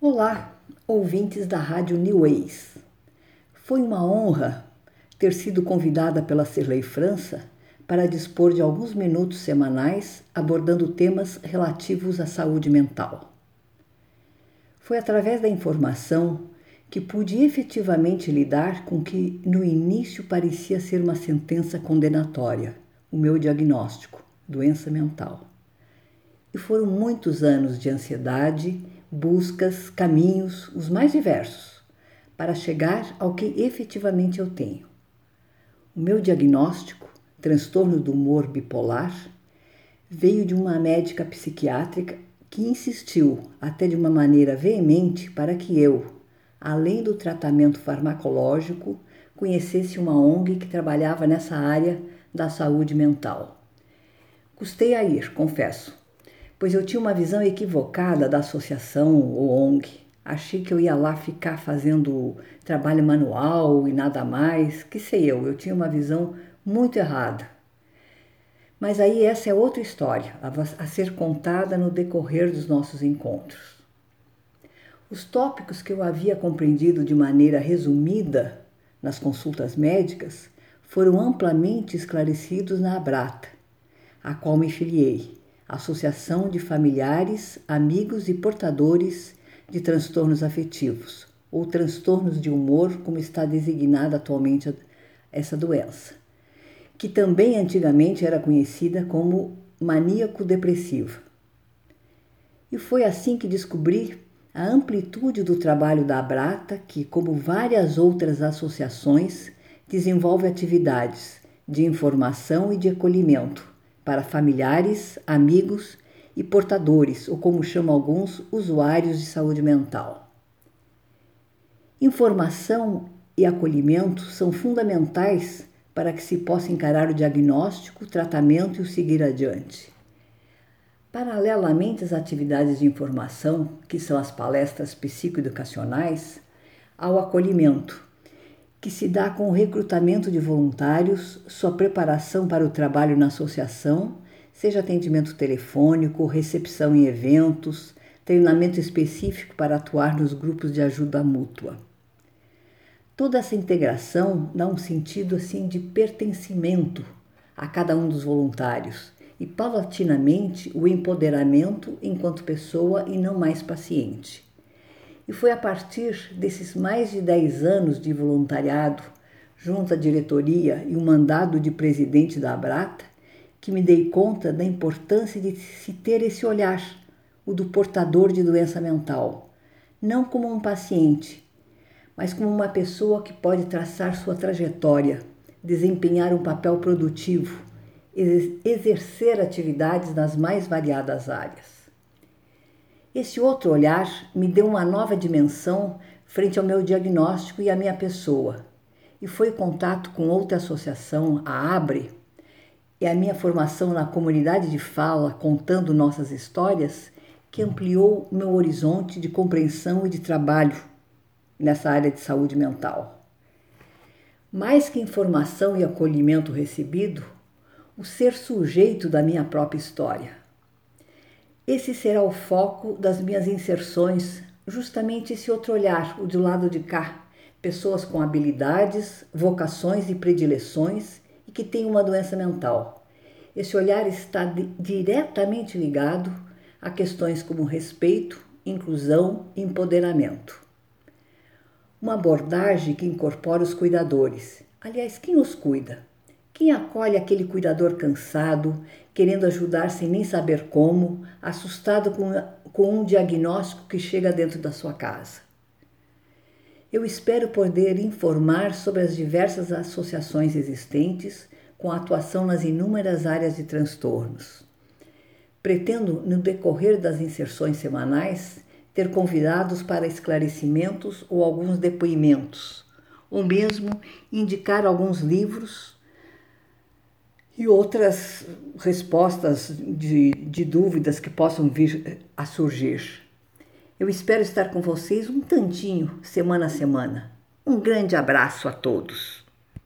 Olá, ouvintes da Rádio New Ways. Foi uma honra ter sido convidada pela Cirlei França para dispor de alguns minutos semanais abordando temas relativos à saúde mental. Foi através da informação que pude efetivamente lidar com que no início parecia ser uma sentença condenatória, o meu diagnóstico, doença mental. E foram muitos anos de ansiedade, buscas, caminhos, os mais diversos, para chegar ao que efetivamente eu tenho. O meu diagnóstico, transtorno do humor bipolar, veio de uma médica psiquiátrica que insistiu, até de uma maneira veemente, para que eu, além do tratamento farmacológico, conhecesse uma ONG que trabalhava nessa área da saúde mental. Custei a ir, confesso, pois eu tinha uma visão equivocada da associação ou ONG. Achei que eu ia lá ficar fazendo trabalho manual e nada mais, que sei eu, eu tinha uma visão muito errada. Mas aí essa é outra história a ser contada no decorrer dos nossos encontros. Os tópicos que eu havia compreendido de maneira resumida nas consultas médicas foram amplamente esclarecidos na Abrata, a qual me filiei, Associação de Familiares, Amigos e Portadores de Transtornos Afetivos, ou transtornos de humor, como está designada atualmente essa doença que também antigamente era conhecida como maníaco-depressiva. E foi assim que descobri a amplitude do trabalho da Abrata, que, como várias outras associações, desenvolve atividades de informação e de acolhimento para familiares, amigos e portadores, ou como chamam alguns, usuários de saúde mental. Informação e acolhimento são fundamentais para que se possa encarar o diagnóstico, o tratamento e o seguir adiante. Paralelamente às atividades de informação, que são as palestras psicoeducacionais, há o acolhimento, que se dá com o recrutamento de voluntários, sua preparação para o trabalho na associação, seja atendimento telefônico, recepção em eventos, treinamento específico para atuar nos grupos de ajuda mútua. Toda essa integração dá um sentido assim de pertencimento a cada um dos voluntários e paulatinamente o empoderamento enquanto pessoa e não mais paciente. E foi a partir desses mais de 10 anos de voluntariado, junto à diretoria e o mandado de presidente da Abrata, que me dei conta da importância de se ter esse olhar, o do portador de doença mental, não como um paciente, mas como uma pessoa que pode traçar sua trajetória, desempenhar um papel produtivo, exercer atividades nas mais variadas áreas. Esse outro olhar me deu uma nova dimensão frente ao meu diagnóstico e à minha pessoa, e foi contato com outra associação, a ABRE, e a minha formação na comunidade de fala, contando nossas histórias, que ampliou meu horizonte de compreensão e de trabalho nessa área de saúde mental. Mais que informação e acolhimento recebido, o ser sujeito da minha própria história. Esse será o foco das minhas inserções, justamente esse outro olhar, o do lado de cá, pessoas com habilidades, vocações e predileções e que têm uma doença mental. Esse olhar está diretamente ligado a questões como respeito, inclusão e empoderamento uma abordagem que incorpora os cuidadores. Aliás, quem os cuida? Quem acolhe aquele cuidador cansado, querendo ajudar sem nem saber como, assustado com, com um diagnóstico que chega dentro da sua casa? Eu espero poder informar sobre as diversas associações existentes com atuação nas inúmeras áreas de transtornos. Pretendo, no decorrer das inserções semanais, ter convidados para esclarecimentos ou alguns depoimentos, ou mesmo indicar alguns livros e outras respostas de, de dúvidas que possam vir a surgir. Eu espero estar com vocês um tantinho, semana a semana. Um grande abraço a todos.